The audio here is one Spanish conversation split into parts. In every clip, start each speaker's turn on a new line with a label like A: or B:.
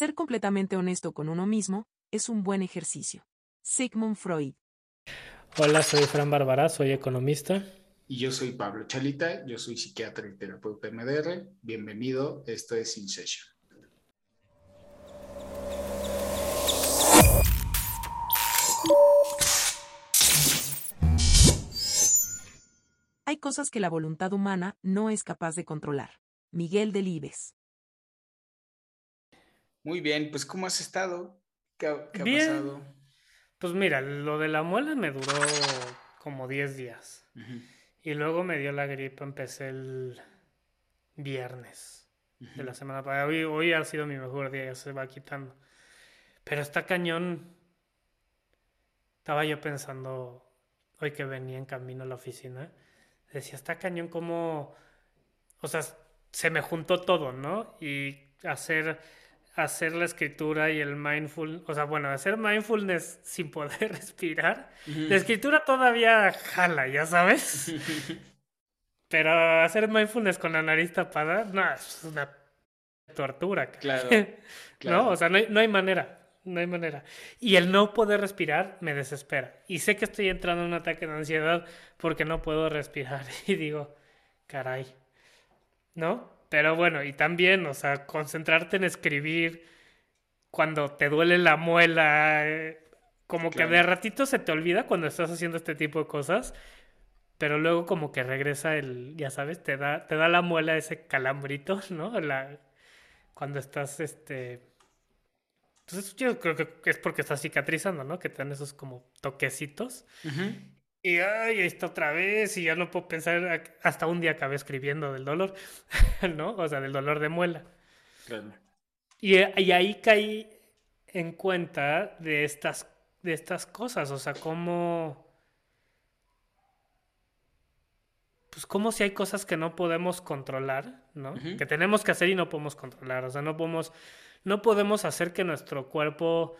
A: Ser completamente honesto con uno mismo es un buen ejercicio. Sigmund Freud.
B: Hola, soy Fran Bárbara, soy economista.
C: Y yo soy Pablo Chalita, yo soy psiquiatra y terapeuta MDR. Bienvenido, esto es In Session.
A: Hay cosas que la voluntad humana no es capaz de controlar. Miguel Delibes.
C: Muy bien, pues ¿cómo has estado? ¿Qué ha,
B: Bien.
C: pasado?
B: Pues mira, lo de la muela me duró como 10 días. Y luego me dio la gripa, empecé el viernes de la semana pasada. Hoy, hoy ha sido mi mejor día, ya se va quitando. Pero está cañón. Estaba yo pensando, hoy que venía en camino a la oficina, decía, está cañón como, o sea, se me juntó todo, ¿no? Y hacer, hacer la escritura y el mindful, o sea, bueno, hacer mindfulness sin poder respirar. La escritura todavía jala, ya sabes. Pero hacer mindfulness con la nariz tapada, no, es una tortura. cara.
C: Claro,
B: ¿No?
C: claro.
B: O sea, no hay, no hay manera. No hay manera. Y el no poder respirar me desespera. Y sé que estoy entrando en un ataque de ansiedad porque no puedo respirar. Y digo, caray. ¿No? Pero bueno, y también, o sea, concentrarte en escribir cuando te duele la muela. eh, como que
C: Claro.
B: de ratito se te olvida cuando estás haciendo este tipo de cosas. Pero luego como que regresa el, ya sabes, te da, te da la muela ese calambrito, ¿no? La, cuando estás, este... Entonces yo creo que es porque estás cicatrizando, ¿no? Que te dan esos como toquecitos. Y ay, ahí está otra vez y ya no puedo pensar, hasta un día acabé escribiendo del dolor, ¿no? O sea, del dolor de muela.
C: Claro.
B: Y, y ahí caí en cuenta de estas, de estas cosas, o sea, cómo... Pues como si hay cosas que no podemos controlar, ¿no? Que tenemos que hacer y no podemos controlar, o sea, no podemos, no podemos hacer que nuestro cuerpo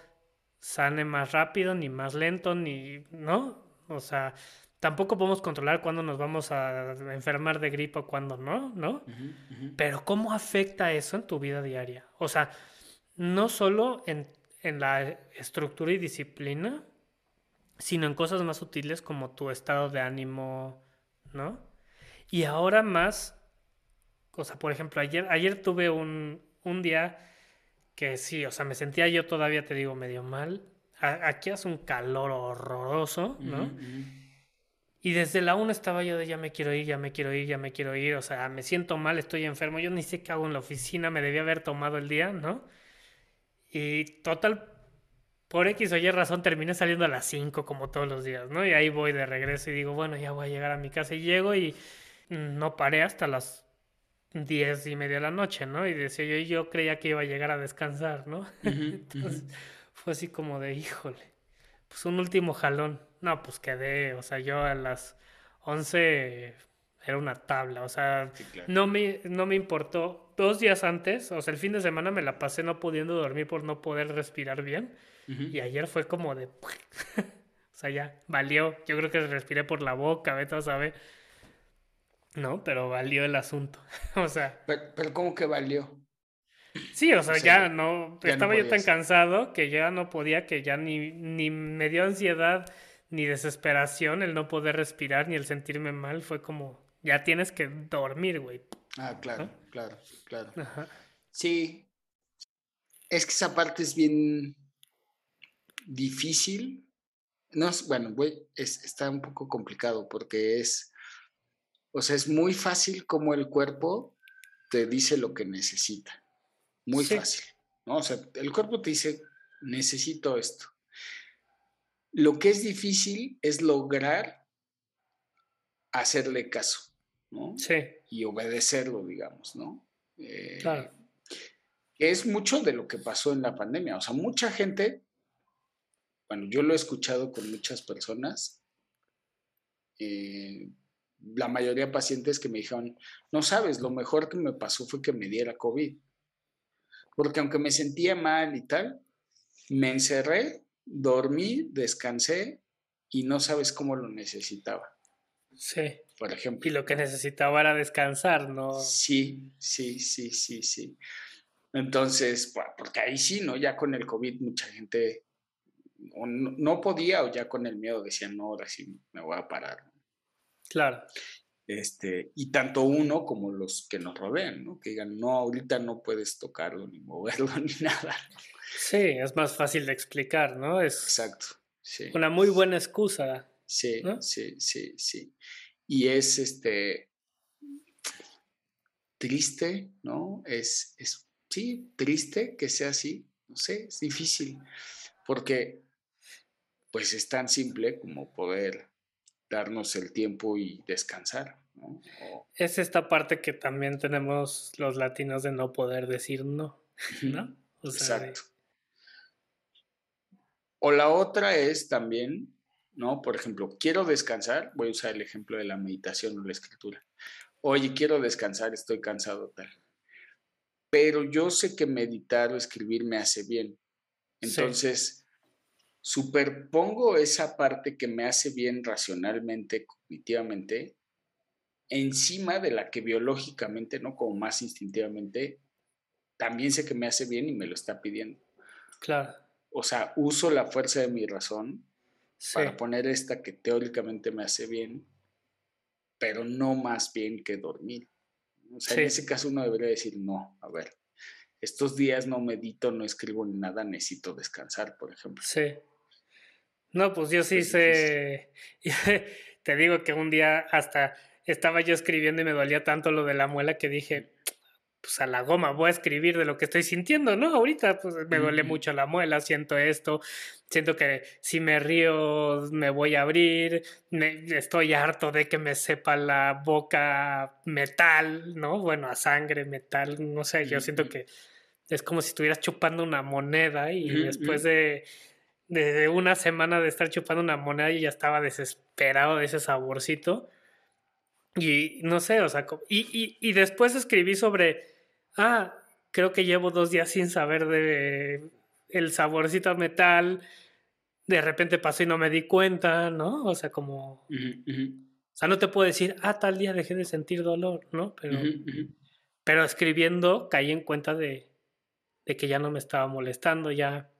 B: sane más rápido, ni más lento, ni, ¿no? O sea, tampoco podemos controlar cuándo nos vamos a enfermar de gripe o cuándo no, ¿no? Pero ¿cómo afecta eso en tu vida diaria? O sea, no solo en, en la estructura y disciplina, sino en cosas más sutiles como tu estado de ánimo, ¿no? Y ahora más, o sea, por ejemplo, ayer, ayer tuve un, un día que sí, o sea, me sentía yo todavía, te digo, medio mal. Aquí hace un calor horroroso, ¿no? Y desde la 1 estaba yo de ya me quiero ir, ya me quiero ir, ya me quiero ir. O sea, me siento mal, estoy enfermo. Yo ni sé qué hago en la oficina, me debía haber tomado el día, ¿no? Y total, por X o Y razón, terminé saliendo a las 5 como todos los días, ¿no? Y ahí voy de regreso y digo, bueno, ya voy a llegar a mi casa. Y llego y no paré hasta las 10 y media de la noche, ¿no? Y decía yo, yo creía que iba a llegar a descansar, ¿no? Entonces. Fue así como de, híjole, pues un último jalón. No, pues quedé, o sea, yo a las 11 era una tabla, o sea,
C: Sí, claro.
B: no me, no me importó. Dos días antes, o sea, el fin de semana me la pasé no pudiendo dormir por no poder respirar bien. Y ayer fue como de... o sea, ya, valió. Yo creo que respiré por la boca, vete a saber. No, pero valió el asunto. o sea,
C: Pero, pero ¿cómo que valió?
B: Sí, o sea, ya no,
C: ya no
B: estaba yo tan cansado que ya no podía, que ya ni, ni me dio ansiedad ni desesperación el no poder respirar ni el sentirme mal. Fue como, ya tienes que dormir, güey.
C: Ah, claro, claro, claro.
B: Ajá.
C: Sí. Es que esa parte es bien difícil. No, es- bueno, güey, es, está un poco complicado porque es, o sea, es muy fácil como el cuerpo te dice lo que necesita. Muy
B: Sí.
C: fácil, ¿no? O sea, el cuerpo te dice, necesito esto. Lo que es difícil es lograr hacerle caso, ¿no?
B: Sí,
C: y obedecerlo, digamos, ¿no? Eh,
B: Claro.
C: es mucho de lo que pasó en la pandemia. O sea, mucha gente, bueno, yo lo he escuchado con muchas personas, eh, la mayoría de pacientes que me dijeron, no sabes, lo mejor que me pasó fue que me diera COVID. Porque aunque me sentía mal y tal, me encerré, dormí, descansé y no sabes cómo lo necesitaba,
B: sí.
C: por ejemplo.
B: Y lo que necesitaba era descansar, ¿no?
C: Sí, sí, sí, sí, sí. Entonces, porque ahí sí, ¿no? Ya con el COVID mucha gente no, podía o ya con el miedo decían, no, ahora sí me voy a parar.
B: Claro.
C: Este, y tanto uno como los que nos rodean, ¿no? Que digan, no, ahorita no puedes tocarlo, ni moverlo, ni nada.
B: Sí, es más fácil de explicar, ¿no? Es
C: Exacto. Sí.
B: Una muy buena excusa.
C: Sí, sí, sí, sí. Y es este triste, ¿no? Es, es, sí, triste que sea así, no sé, es difícil, porque pues es tan simple como poder darnos el tiempo y descansar. ¿No?
B: Es esta parte que también tenemos los latinos de no poder decir no, ¿no?
C: Exacto. O la otra es también, ¿no? Por ejemplo, quiero descansar, voy a usar el ejemplo de la meditación o la escritura. Oye, quiero descansar, estoy cansado tal. Pero yo sé que meditar o escribir me hace bien. Entonces, superpongo esa parte que me hace bien racionalmente, cognitivamente, encima de la que biológicamente, ¿no? Como más instintivamente, también sé que me hace bien y me lo está pidiendo.
B: Claro.
C: O sea, uso la fuerza de mi razón para poner esta que teóricamente me hace bien, pero no más bien que dormir. O sea, en ese caso uno debería decir, no, a ver, estos días no medito, no escribo ni nada, necesito descansar, por ejemplo.
B: Sí. No, pues yo sí sé, te digo que un día hasta estaba yo escribiendo y me dolía tanto lo de la muela que dije, pues a la goma voy a escribir de lo que estoy sintiendo, ¿no? Ahorita pues me duele mucho la muela, siento esto, siento que si me río me voy a abrir, estoy harto de que me sepa la boca metal, ¿no? Bueno, a sangre, metal, no sé, yo siento que es como si estuvieras chupando una moneda y después de de una semana de estar chupando una moneda y ya estaba desesperado de ese saborcito. Y no sé, o sea, y, y, después escribí sobre, ah, creo que llevo dos días sin saber de el saborcito a metal, de repente pasó y no me di cuenta, ¿no? O sea, como... O sea, no te puedo decir, ah, tal día dejé de sentir dolor, ¿no? Pero, pero escribiendo caí en cuenta de, de que ya no me estaba molestando, ya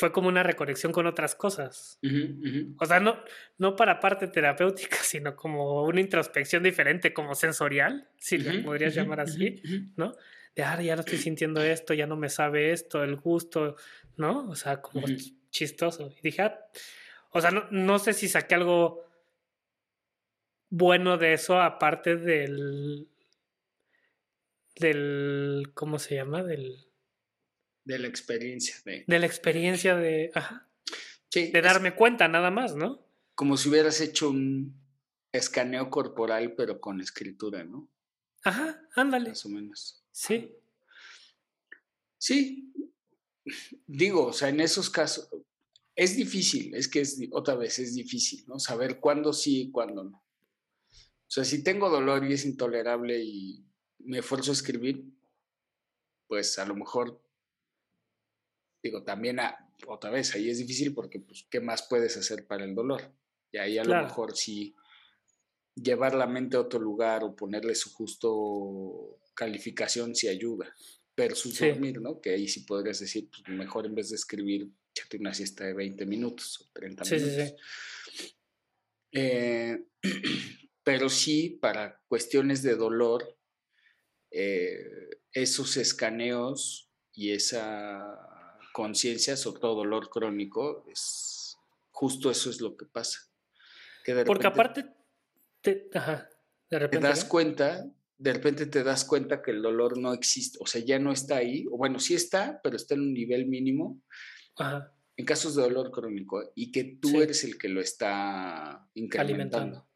B: fue como una reconexión con otras cosas. O sea, no, no para parte terapéutica, sino como una introspección diferente, como sensorial, si lo podrías llamar así, ¿no? De, ah, ya no estoy sintiendo esto, ya no me sabe esto, el gusto, ¿no? O sea, como chistoso. Y dije, ah, o sea, no, no sé si saqué algo bueno de eso, aparte del, del, ¿cómo se llama? Del
C: de la experiencia. De,
B: de la experiencia de... Ajá. de darme cuenta nada más, ¿no?
C: Como si hubieras hecho un escaneo corporal, pero con escritura, ¿no?
B: Ajá, ándale.
C: Más o menos.
B: Sí.
C: Sí. Digo, o sea, en esos casos es difícil, es que es otra vez es difícil, ¿no? Saber cuándo sí y cuándo no. O sea, si tengo dolor y es intolerable y me esfuerzo a escribir, pues a lo mejor digo, también otra vez, ahí es difícil porque, pues, ¿qué más puedes hacer para el dolor? Y ahí a lo mejor sí llevar la mente a otro lugar o ponerle su justo calificación sí ayuda. Versus dormir, ¿no? Que ahí sí podrías decir, pues mejor en vez de escribir, échate una siesta de 20 minutos o 30 minutos. Sí, sí. Eh, pero sí, para cuestiones de dolor, eh, esos escaneos y esa conciencia, sobre todo dolor crónico, es justo eso es lo que pasa.
B: Porque aparte, te, de repente,
C: te das cuenta, de repente te das cuenta que el dolor no existe, o sea, ya no está ahí, o bueno, sí está, pero está en un nivel mínimo. En casos de dolor crónico, y que tú eres el que lo está incrementando.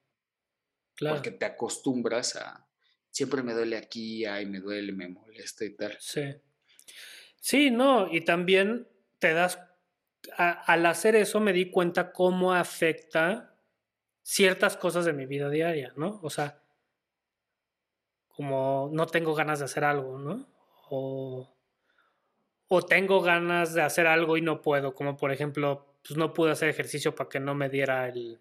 C: Claro. Porque te acostumbras a, siempre me duele aquí, ay, me duele, me molesta y tal.
B: Sí. Sí, no, y también te das, al hacer eso me di cuenta cómo afecta ciertas cosas de mi vida diaria, ¿no? O sea, como no tengo ganas de hacer algo, ¿no? O, o tengo ganas de hacer algo y no puedo, como por ejemplo, pues no pude hacer ejercicio para que no me diera el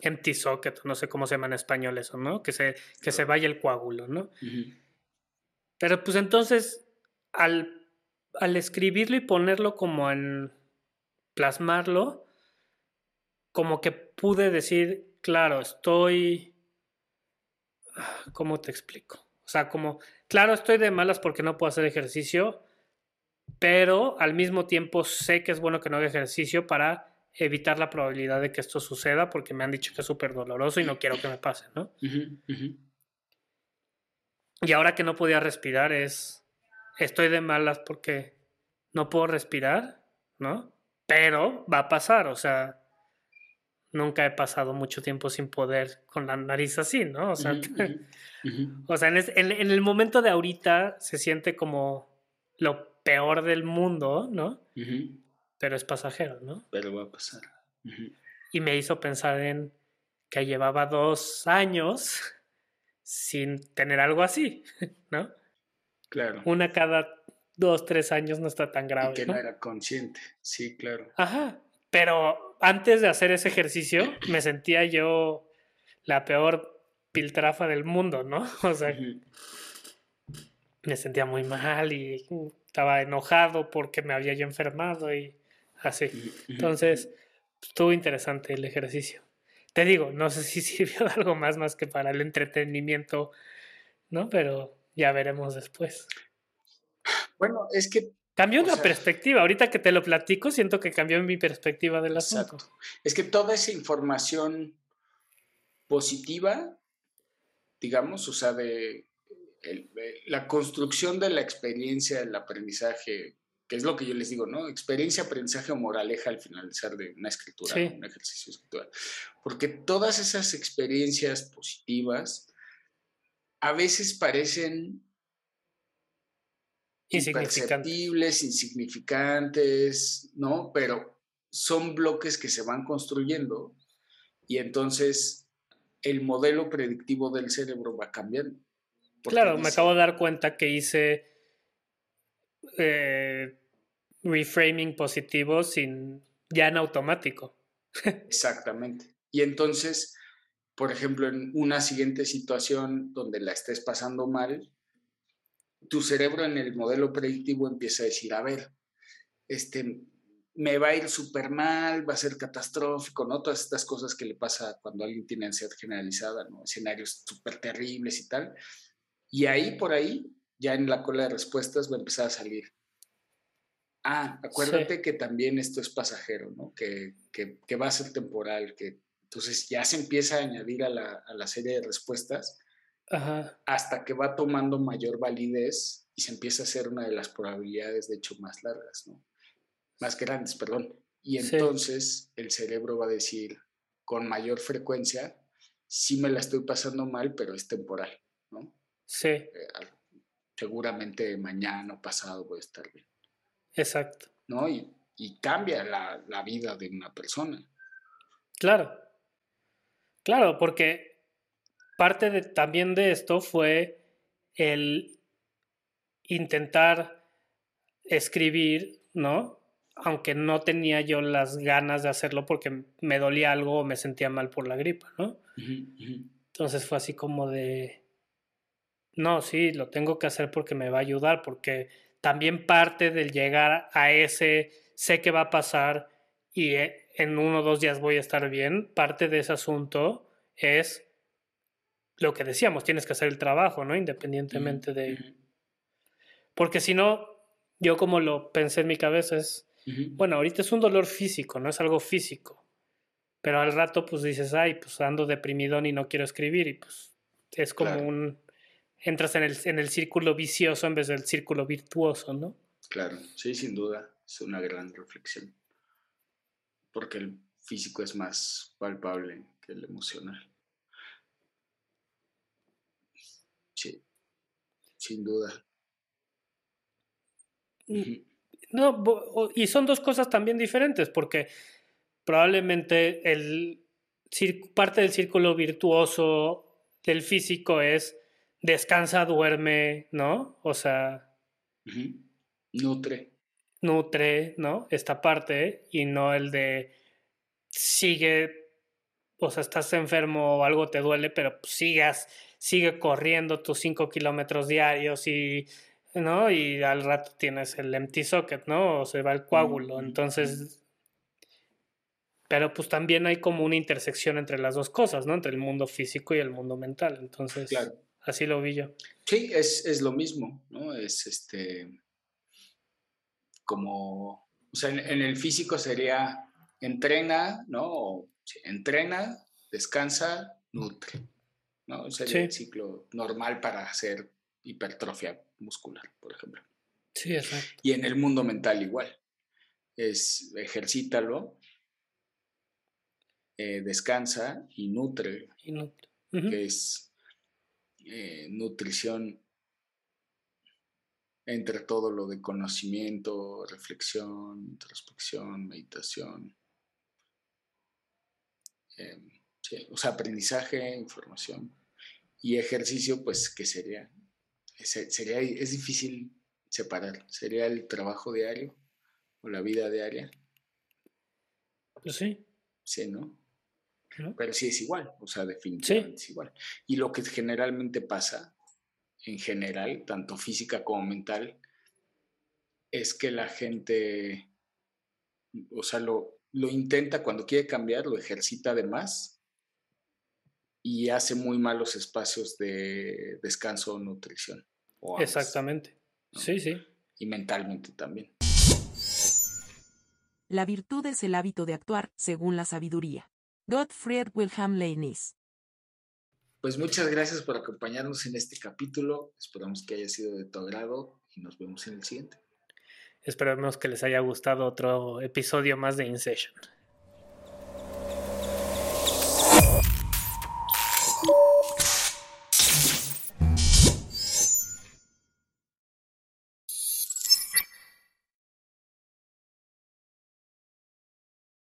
B: empty socket, no sé cómo se llama en español eso, ¿no? Que se, que se vaya el coágulo, ¿no? Pero pues entonces, al, al escribirlo y ponerlo como en plasmarlo, como que pude decir, claro, estoy... ¿Cómo te explico? O sea, como, claro, estoy de malas porque no puedo hacer ejercicio, pero al mismo tiempo sé que es bueno que no haga ejercicio para evitar la probabilidad de que esto suceda porque me han dicho que es súper doloroso y no quiero que me pase, ¿no? Y ahora que no podía respirar es, estoy de malas porque no puedo respirar, ¿no? Pero va a pasar, o sea, nunca he pasado mucho tiempo sin poder con la nariz así, ¿no? O sea, o sea en, en, el momento de ahorita se siente como lo peor del mundo, ¿no? Pero es pasajero, ¿no?
C: Pero va a pasar.
B: Y me hizo pensar en que llevaba dos años sin tener algo así, ¿no?
C: Claro.
B: Una cada dos, tres años no está tan grave.
C: Y que no, era consciente, sí, claro.
B: Ajá, pero antes de hacer ese ejercicio me sentía yo la peor piltrafa del mundo, ¿no? O sea, me sentía muy mal y estaba enojado porque me había yo enfermado y así. Entonces, estuvo interesante el ejercicio. Te digo, no sé si sirvió de algo más más que para el entretenimiento, ¿no? Pero ya veremos después.
C: Bueno, es que...
B: Cambió la perspectiva. Ahorita que te lo platico, siento que cambió mi perspectiva del asunto. Exacto.
C: Es que toda esa información positiva, digamos, o sea, de la construcción de la experiencia del aprendizaje, que es lo que yo les digo, ¿no? Experiencia, aprendizaje o moraleja al finalizar de una escritura, un ejercicio escritural. Porque todas esas experiencias positivas a veces parecen imperceptibles, insignificantes, ¿no? Pero son bloques que se van construyendo y entonces el modelo predictivo del cerebro va cambiando.
B: Claro, me acabo de dar cuenta que hice eh, reframing positivo sin ya en automático.
C: Exactamente. Y entonces, por ejemplo, en una siguiente situación donde la estés pasando mal, tu cerebro en el modelo predictivo empieza a decir, a ver, este, me va a ir súper mal, va a ser catastrófico, ¿no? Todas estas cosas que le pasa cuando alguien tiene ansiedad generalizada, ¿no? Escenarios súper terribles y tal. Y ahí por ahí, ya en la cola de respuestas va a empezar a salir. Ah, acuérdate que también esto es pasajero, ¿no? Que, que, va a ser temporal, que entonces ya se empieza a añadir a la, a la serie de respuestas hasta que va tomando mayor validez y se empieza a hacer una de las probabilidades, de hecho, más largas, ¿no? Más grandes, perdón. Y entonces el cerebro va a decir con mayor frecuencia, sí me la estoy pasando mal, pero es temporal, ¿no?
B: Sí. Eh,
C: seguramente mañana o pasado voy a estar bien.
B: Exacto.
C: ¿No? Y, cambia la, la, vida de una persona.
B: Claro. Claro, porque parte de, también de esto fue el intentar escribir, ¿no? Aunque no tenía yo las ganas de hacerlo porque me dolía algo o me sentía mal por la gripa, ¿no? Entonces fue así como de, no, sí, lo tengo que hacer porque me va a ayudar, porque también parte del llegar a ese, sé que va a pasar y eh, en uno o dos días voy a estar bien, parte de ese asunto es lo que decíamos, tienes que hacer el trabajo, ¿no? Independientemente de... Porque si no, yo como lo pensé en mi cabeza es, bueno, ahorita es un dolor físico, no es algo físico, pero al rato pues dices, ay, pues ando deprimido y no quiero escribir y pues es como un entras en el, en el círculo vicioso en vez del círculo virtuoso, ¿no?
C: Claro, sí, sin duda, es una gran reflexión. Porque el físico es más palpable que el emocional. Sí, sin duda.
B: Mm, no, y son dos cosas también diferentes, porque probablemente el, parte del círculo virtuoso del físico es descansa, duerme, ¿no? O sea...
C: Nutre.
B: Nutre, ¿no? Esta parte y no el de sigue, o sea, estás enfermo o algo te duele, pero sigas sigue corriendo tus 5 kilómetros diarios y, ¿no? Y al rato tienes el empty socket, ¿no? O se va el coágulo. Entonces, pero pues también hay como una intersección entre las dos cosas, ¿no? Entre el mundo físico y el mundo mental. Entonces, así lo vi yo.
C: Sí, es, es lo mismo, ¿no? Es este, como, o sea, en, el físico sería entrena, ¿no? entrena, descansa, nutre, ¿no? Sería el ciclo normal para hacer hipertrofia muscular, por ejemplo.
B: Sí, exacto.
C: Y en el mundo mental igual. Es ejercítalo, eh, descansa y nutre,
B: y nutre.
C: que es eh, nutrición entre todo lo de conocimiento, reflexión, introspección, meditación. Em, o sea, aprendizaje, información y ejercicio, pues, ¿qué sería? sería? Es difícil separar. ¿Sería el trabajo diario o la vida diaria?
B: Pues sí.
C: Sí, ¿no? Pero sí es igual, o sea, definitivamente es igual. Y lo que generalmente pasa en general, tanto física como mental, es que la gente, o sea, lo, lo intenta cuando quiere cambiar, lo ejercita de más y hace muy malos espacios de descanso o nutrición.
B: Exactamente. Sí, sí.
C: Y mentalmente también.
A: La virtud es el hábito de actuar según la sabiduría. Gottfried Wilhelm Leibniz
C: pues muchas gracias por acompañarnos en este capítulo. Esperamos que haya sido de tu agrado y nos vemos en el siguiente.
B: Esperamos que les haya gustado otro episodio más de InSession.